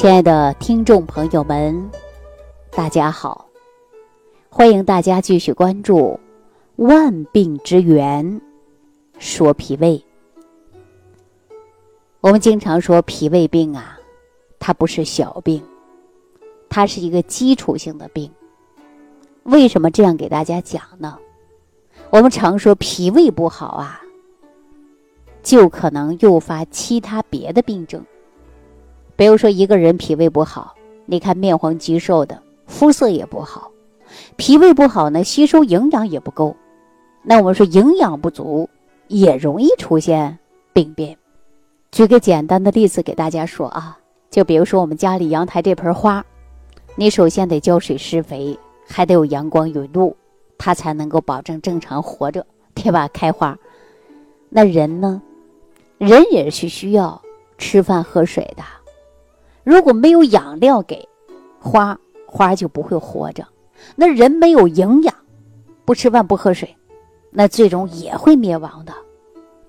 亲爱的听众朋友们，大家好！欢迎大家继续关注《万病之源说脾胃》。我们经常说脾胃病啊，它不是小病，它是一个基础性的病。为什么这样给大家讲呢？我们常说脾胃不好啊，就可能诱发其他别的病症。比如说，一个人脾胃不好，你看面黄肌瘦的，肤色也不好，脾胃不好呢，吸收营养也不够。那我们说营养不足，也容易出现病变。举个简单的例子给大家说啊，就比如说我们家里阳台这盆花，你首先得浇水施肥，还得有阳光有露，它才能够保证正常活着，对吧？开花。那人呢，人也是需要吃饭喝水的。如果没有养料给花，花就不会活着。那人没有营养，不吃饭不喝水，那最终也会灭亡的。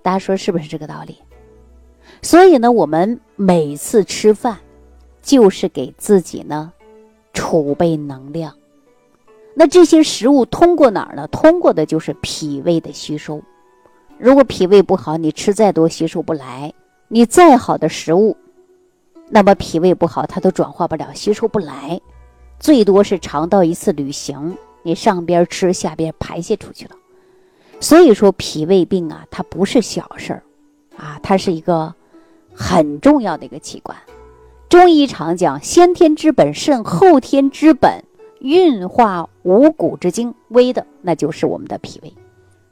大家说是不是这个道理？所以呢，我们每次吃饭就是给自己呢储备能量。那这些食物通过哪儿呢？通过的就是脾胃的吸收。如果脾胃不好，你吃再多吸收不来，你再好的食物。那么脾胃不好，它都转化不了，吸收不来，最多是肠道一次旅行，你上边吃，下边排泄出去了。所以说脾胃病啊，它不是小事儿，啊，它是一个很重要的一个器官。中医常讲，先天之本肾，后天之本运化五谷之精微的，那就是我们的脾胃。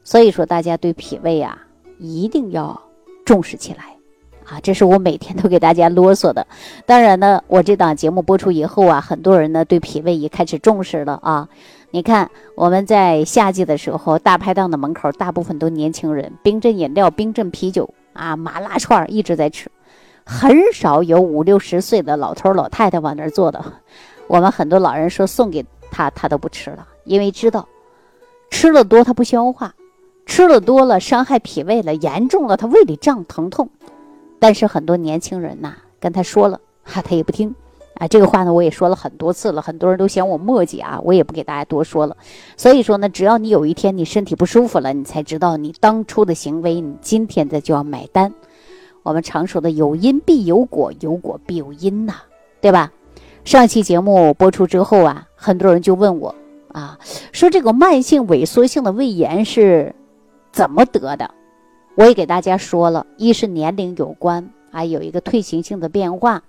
所以说，大家对脾胃啊，一定要重视起来。啊，这是我每天都给大家啰嗦的。当然呢，我这档节目播出以后啊，很多人呢对脾胃也开始重视了啊。你看，我们在夏季的时候，大排档的门口大部分都年轻人，冰镇饮料、冰镇啤酒啊，麻辣串一直在吃，很少有五六十岁的老头老太太往那儿坐的。我们很多老人说送给他，他都不吃了，因为知道吃了多他不消化，吃了多了伤害脾胃了，严重了他胃里胀疼痛。但是很多年轻人呐，跟他说了，哈，他也不听，啊，这个话呢，我也说了很多次了，很多人都嫌我磨叽啊，我也不给大家多说了。所以说呢，只要你有一天你身体不舒服了，你才知道你当初的行为，你今天的就要买单。我们常说的有因必有果，有果必有因呐，对吧？上期节目播出之后啊，很多人就问我啊，说这个慢性萎缩性的胃炎是怎么得的？我也给大家说了，一是年龄有关啊，有一个退行性的变化；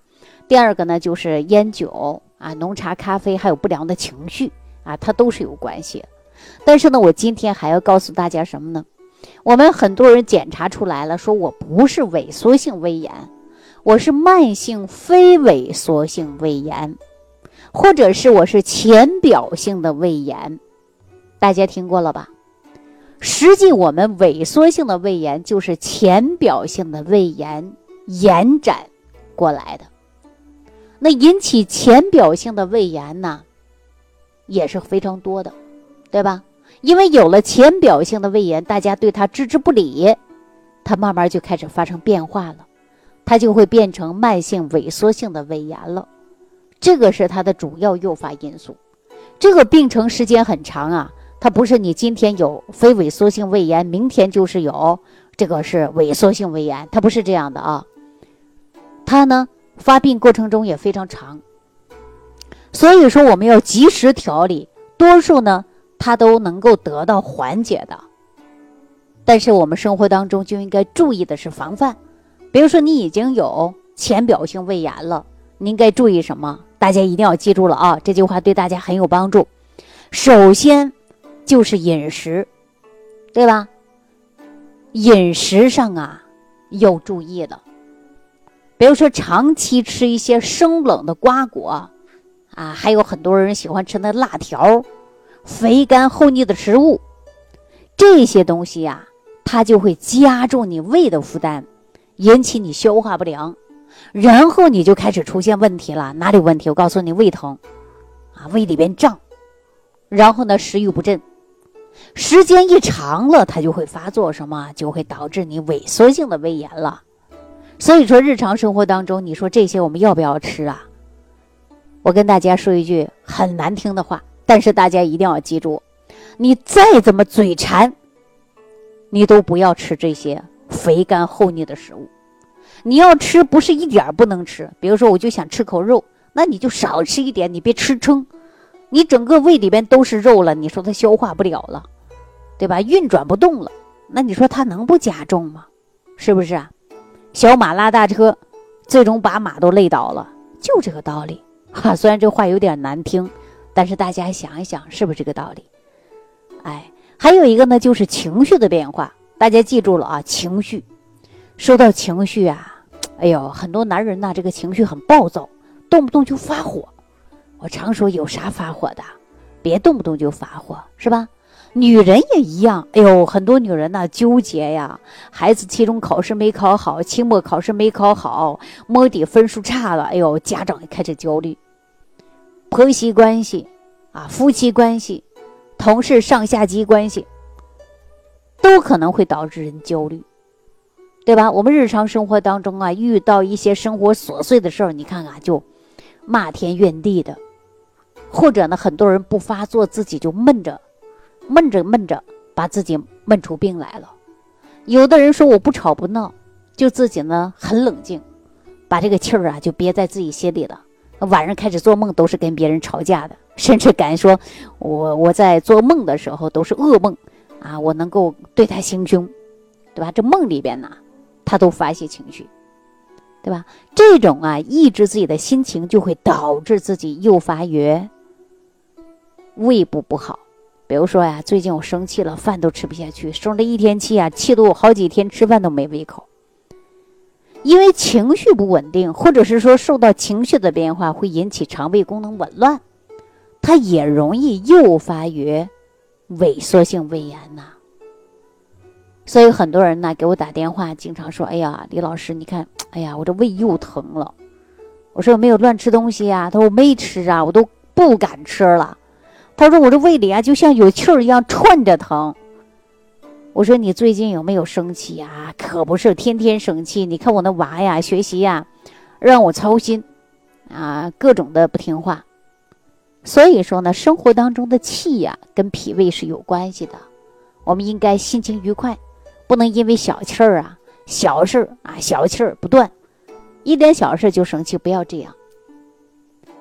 第二个呢，就是烟酒啊、浓茶、咖啡，还有不良的情绪啊，它都是有关系。但是呢，我今天还要告诉大家什么呢？我们很多人检查出来了，说我不是萎缩性胃炎，我是慢性非萎缩性胃炎，或者是我是浅表性的胃炎，大家听过了吧？实际我们萎缩性的胃炎就是浅表性的胃炎延展过来的。那引起浅表性的胃炎呢，也是非常多的，对吧？因为有了浅表性的胃炎，大家对它置之不理，它慢慢就开始发生变化了，它就会变成慢性萎缩性的胃炎了。这个是它的主要诱发因素。这个病程时间很长啊。它不是你今天有非萎缩性胃炎，明天就是有这个是萎缩性胃炎，它不是这样的啊。它呢发病过程中也非常长，所以说我们要及时调理，多数呢它都能够得到缓解的。但是我们生活当中就应该注意的是防范，比如说你已经有浅表性胃炎了，你应该注意什么？大家一定要记住了啊，这句话对大家很有帮助。首先。就是饮食，对吧？饮食上啊，要注意的。比如说，长期吃一些生冷的瓜果，啊，还有很多人喜欢吃那辣条、肥甘厚腻的食物，这些东西呀，它就会加重你胃的负担，引起你消化不良，然后你就开始出现问题了。哪里问题？我告诉你，胃疼，啊，胃里边胀，然后呢，食欲不振。时间一长了，它就会发作，什么就会导致你萎缩性的胃炎了。所以说，日常生活当中，你说这些我们要不要吃啊？我跟大家说一句很难听的话，但是大家一定要记住，你再怎么嘴馋，你都不要吃这些肥甘厚腻的食物。你要吃，不是一点不能吃。比如说，我就想吃口肉，那你就少吃一点，你别吃撑。你整个胃里边都是肉了，你说它消化不了了，对吧？运转不动了，那你说它能不加重吗？是不是啊？小马拉大车，最终把马都累倒了，就这个道理。哈，虽然这话有点难听，但是大家想一想，是不是这个道理？哎，还有一个呢，就是情绪的变化，大家记住了啊，情绪。说到情绪啊，哎呦，很多男人呐，这个情绪很暴躁，动不动就发火。我常说，有啥发火的？别动不动就发火，是吧？女人也一样。哎呦，很多女人呐，纠结呀，孩子期中考试没考好，期末考试没考好，摸底分数差了，哎呦，家长也开始焦虑。婆媳关系啊，夫妻关系，同事上下级关系，都可能会导致人焦虑。对吧？我们日常生活当中啊，遇到一些生活琐碎的事儿，你看看就骂天怨地的，或者呢，很多人不发作，自己就闷着，闷着闷着，把自己闷出病来了。有的人说我不吵不闹，就自己呢很冷静，把这个气儿啊就憋在自己心里了。晚上开始做梦都是跟别人吵架的，甚至敢说我我在做梦的时候都是噩梦啊，我能够对他行凶，对吧？这梦里边呢。他都发泄情绪，对吧？这种啊，抑制自己的心情，就会导致自己诱发于胃部不好。比如说呀，最近我生气了，饭都吃不下去，生了一天气啊，气得我好几天吃饭都没胃口。因为情绪不稳定，或者是说受到情绪的变化，会引起肠胃功能紊乱，它也容易诱发于萎缩性胃炎呐。所以很多人呢给我打电话，经常说：“哎呀，李老师，你看，哎呀，我这胃又疼了。”我说：“没有乱吃东西呀？”他说：“我没吃啊，我都不敢吃了。”他说：“我这胃里啊，就像有气儿一样串着疼。”我说：“你最近有没有生气啊？”可不是，天天生气。你看我那娃呀，学习呀，让我操心，啊，各种的不听话。所以说呢，生活当中的气呀，跟脾胃是有关系的。我们应该心情愉快。不能因为小气儿啊，小事儿啊，小气儿不断，一点小事就生气，不要这样。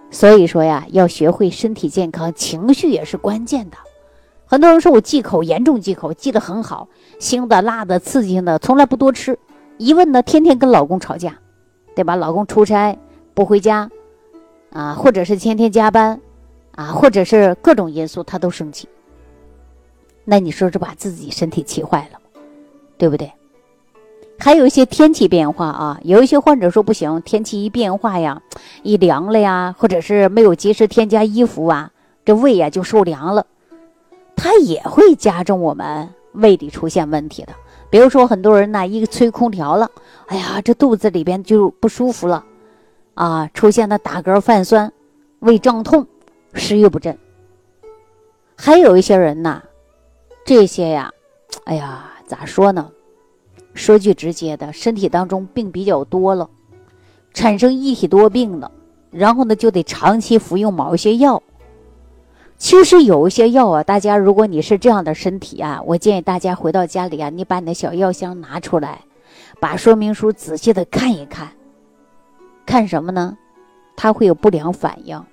所以说呀，要学会身体健康，情绪也是关键的。很多人说我忌口，严重忌口，忌得很好，腥的、辣的、刺激性的，从来不多吃。一问呢，天天跟老公吵架，对吧？老公出差不回家，啊，或者是天天加班，啊，或者是各种因素，他都生气。那你说这把自己身体气坏了？对不对？还有一些天气变化啊，有一些患者说不行，天气一变化呀，一凉了呀，或者是没有及时添加衣服啊，这胃呀就受凉了，它也会加重我们胃里出现问题的。比如说很多人呢，一吹空调了，哎呀，这肚子里边就不舒服了，啊，出现了打嗝、泛酸、胃胀痛、食欲不振。还有一些人呢，这些呀，哎呀。咋说呢？说句直接的，身体当中病比较多了，产生一体多病了，然后呢就得长期服用某一些药。其实有一些药啊，大家如果你是这样的身体啊，我建议大家回到家里啊，你把你的小药箱拿出来，把说明书仔细的看一看。看什么呢？它会有不良反应，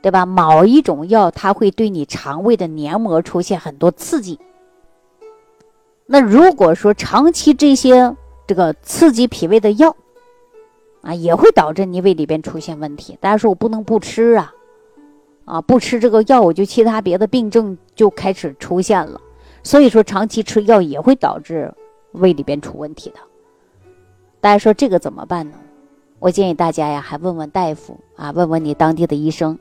对吧？某一种药它会对你肠胃的黏膜出现很多刺激。那如果说长期这些这个刺激脾胃的药，啊，也会导致你胃里边出现问题。大家说我不能不吃啊，啊，不吃这个药，我就其他别的病症就开始出现了。所以说长期吃药也会导致胃里边出问题的。大家说这个怎么办呢？我建议大家呀，还问问大夫啊，问问你当地的医生，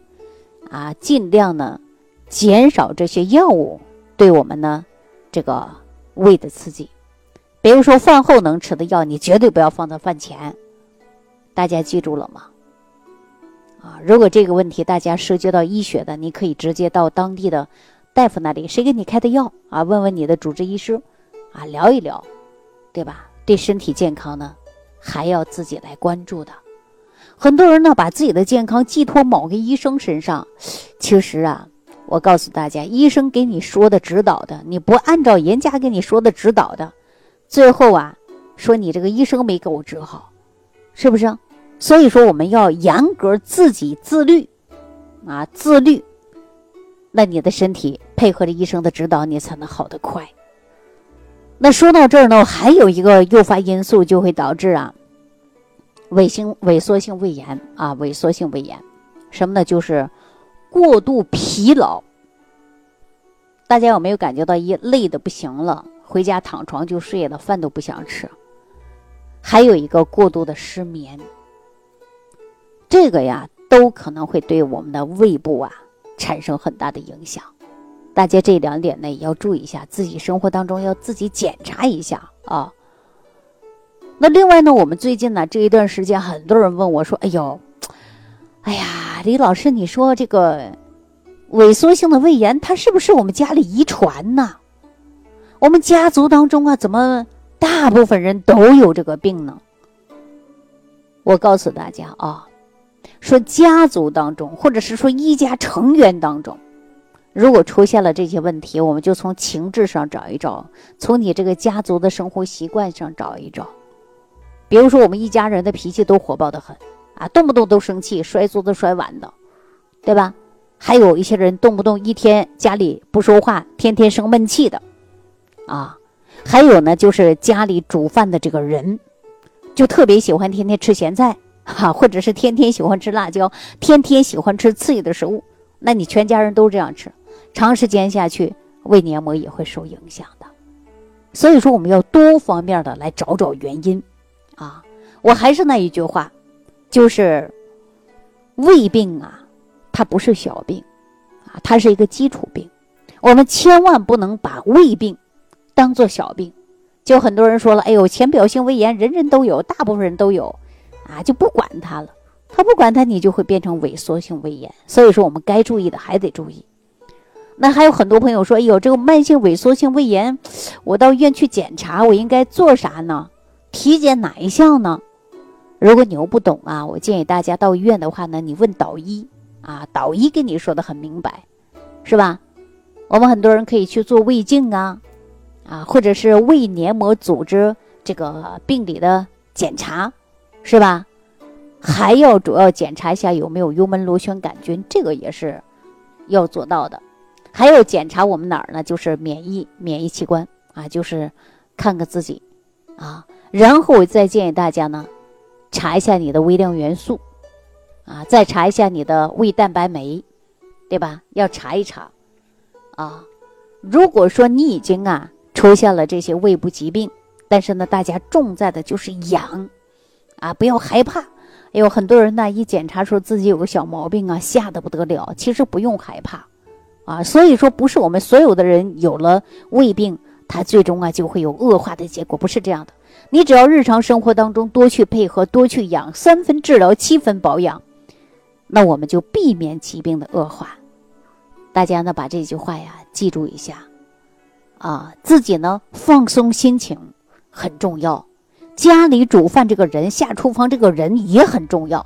啊，尽量呢减少这些药物对我们呢这个。胃的刺激，比如说饭后能吃的药，你绝对不要放到饭前。大家记住了吗？啊，如果这个问题大家涉及到医学的，你可以直接到当地的大夫那里，谁给你开的药啊？问问你的主治医师，啊，聊一聊，对吧？对身体健康呢，还要自己来关注的。很多人呢，把自己的健康寄托某个医生身上，其实啊，我告诉大家，医生给你说的指导的，你不按照人家给你说的指导的，最后啊，说你这个医生没给我治好，是不是？所以说，我们要严格自己自律，啊，自律，那你的身体配合着医生的指导，你才能好得快。那说到这儿呢，还有一个诱发因素就会导致啊。萎性萎缩性胃炎啊，萎缩性胃炎，什么呢？就是过度疲劳。大家有没有感觉到一累的不行了，回家躺床就睡了，饭都不想吃？还有一个过度的失眠，这个呀，都可能会对我们的胃部啊产生很大的影响。大家这两点呢也要注意一下，自己生活当中要自己检查一下啊。那另外呢，我们最近呢这一段时间，很多人问我说：“哎呦，哎呀，李老师，你说这个萎缩性的胃炎，它是不是我们家里遗传呢？我们家族当中啊，怎么大部分人都有这个病呢？”我告诉大家啊，说家族当中，或者是说一家成员当中，如果出现了这些问题，我们就从情志上找一找，从你这个家族的生活习惯上找一找。比如说，我们一家人的脾气都火爆的很，啊，动不动都生气，摔桌子、摔碗的，对吧？还有一些人动不动一天家里不说话，天天生闷气的，啊，还有呢，就是家里煮饭的这个人，就特别喜欢天天吃咸菜，哈，或者是天天喜欢吃辣椒，天天喜欢吃刺激的食物，那你全家人都这样吃，长时间下去，胃黏膜也会受影响的。所以说，我们要多方面的来找找原因。啊，我还是那一句话，就是胃病啊，它不是小病，啊，它是一个基础病。我们千万不能把胃病当做小病。就很多人说了，哎呦，浅表性胃炎人人都有，大部分人都有，啊，就不管它了。他不管它，你就会变成萎缩性胃炎。所以说，我们该注意的还得注意。那还有很多朋友说，哎呦，这个慢性萎缩性胃炎，我到医院去检查，我应该做啥呢？体检哪一项呢？如果你又不懂啊，我建议大家到医院的话呢，你问导医啊，导医跟你说的很明白，是吧？我们很多人可以去做胃镜啊，啊，或者是胃黏膜组织这个病理的检查，是吧？还要主要检查一下有没有幽门螺旋杆菌，这个也是要做到的。还要检查我们哪儿呢？就是免疫免疫器官啊，就是看看自己啊。然后我再建议大家呢，查一下你的微量元素，啊，再查一下你的胃蛋白酶，对吧？要查一查，啊，如果说你已经啊出现了这些胃部疾病，但是呢，大家重在的就是养，啊，不要害怕。有很多人呢一检查说自己有个小毛病啊，吓得不得了。其实不用害怕，啊，所以说不是我们所有的人有了胃病，它最终啊就会有恶化的结果，不是这样的。你只要日常生活当中多去配合，多去养，三分治疗，七分保养，那我们就避免疾病的恶化。大家呢把这句话呀记住一下，啊，自己呢放松心情很重要，家里煮饭这个人下厨房这个人也很重要。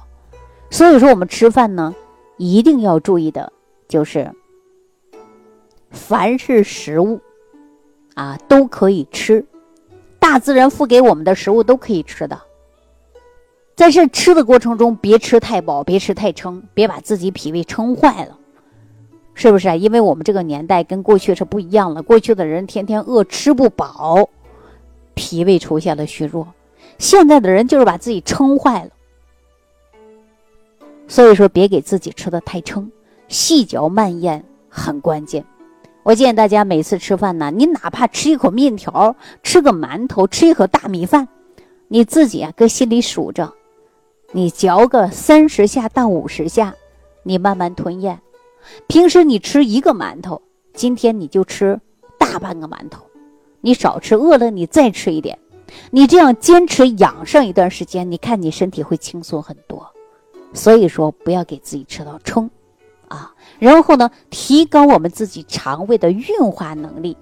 所以说我们吃饭呢一定要注意的，就是凡是食物啊都可以吃。大自然赋给我们的食物都可以吃的，在这吃的过程中，别吃太饱，别吃太撑，别把自己脾胃撑坏了，是不是？因为我们这个年代跟过去是不一样了，过去的人天天饿，吃不饱，脾胃出现了虚弱，现在的人就是把自己撑坏了。所以说，别给自己吃的太撑，细嚼慢咽很关键。我建议大家每次吃饭呢，你哪怕吃一口面条，吃个馒头，吃一口大米饭，你自己啊搁心里数着，你嚼个三十下到五十下，你慢慢吞咽。平时你吃一个馒头，今天你就吃大半个馒头，你少吃，饿了你再吃一点。你这样坚持养上一段时间，你看你身体会轻松很多。所以说，不要给自己吃到撑。啊，然后呢，提高我们自己肠胃的运化能力，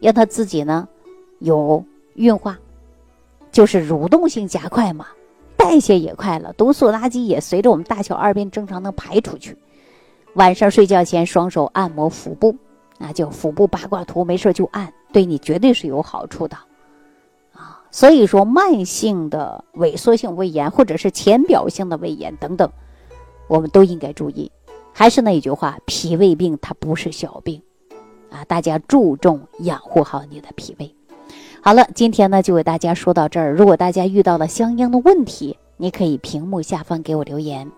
让它自己呢有运化，就是蠕动性加快嘛，代谢也快了，毒素垃圾也随着我们大小二便正常的排出去。晚上睡觉前，双手按摩腹部，那就腹部八卦图，没事就按，对你绝对是有好处的。啊，所以说慢性的萎缩性胃炎或者是浅表性的胃炎等等，我们都应该注意。还是那一句话，脾胃病它不是小病，啊，大家注重养护好你的脾胃。好了，今天呢就给大家说到这儿。如果大家遇到了相应的问题，你可以屏幕下方给我留言。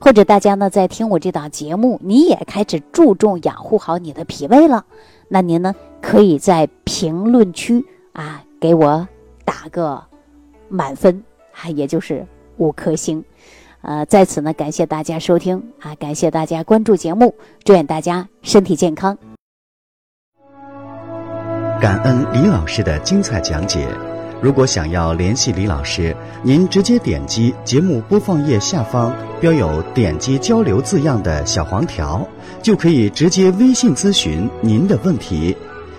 或者大家呢在听我这档节目，你也开始注重养护好你的脾胃了，那您呢可以在评论区啊给我打个满分，啊，也就是五颗星。呃，在此呢感谢大家收听啊，感谢大家关注节目，祝愿大家身体健康。感恩李老师的精彩讲解。如果想要联系李老师，您直接点击节目播放页下方标有“点击交流”字样的小黄条，就可以直接微信咨询您的问题。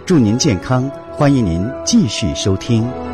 祝您健康，欢迎您继续收听。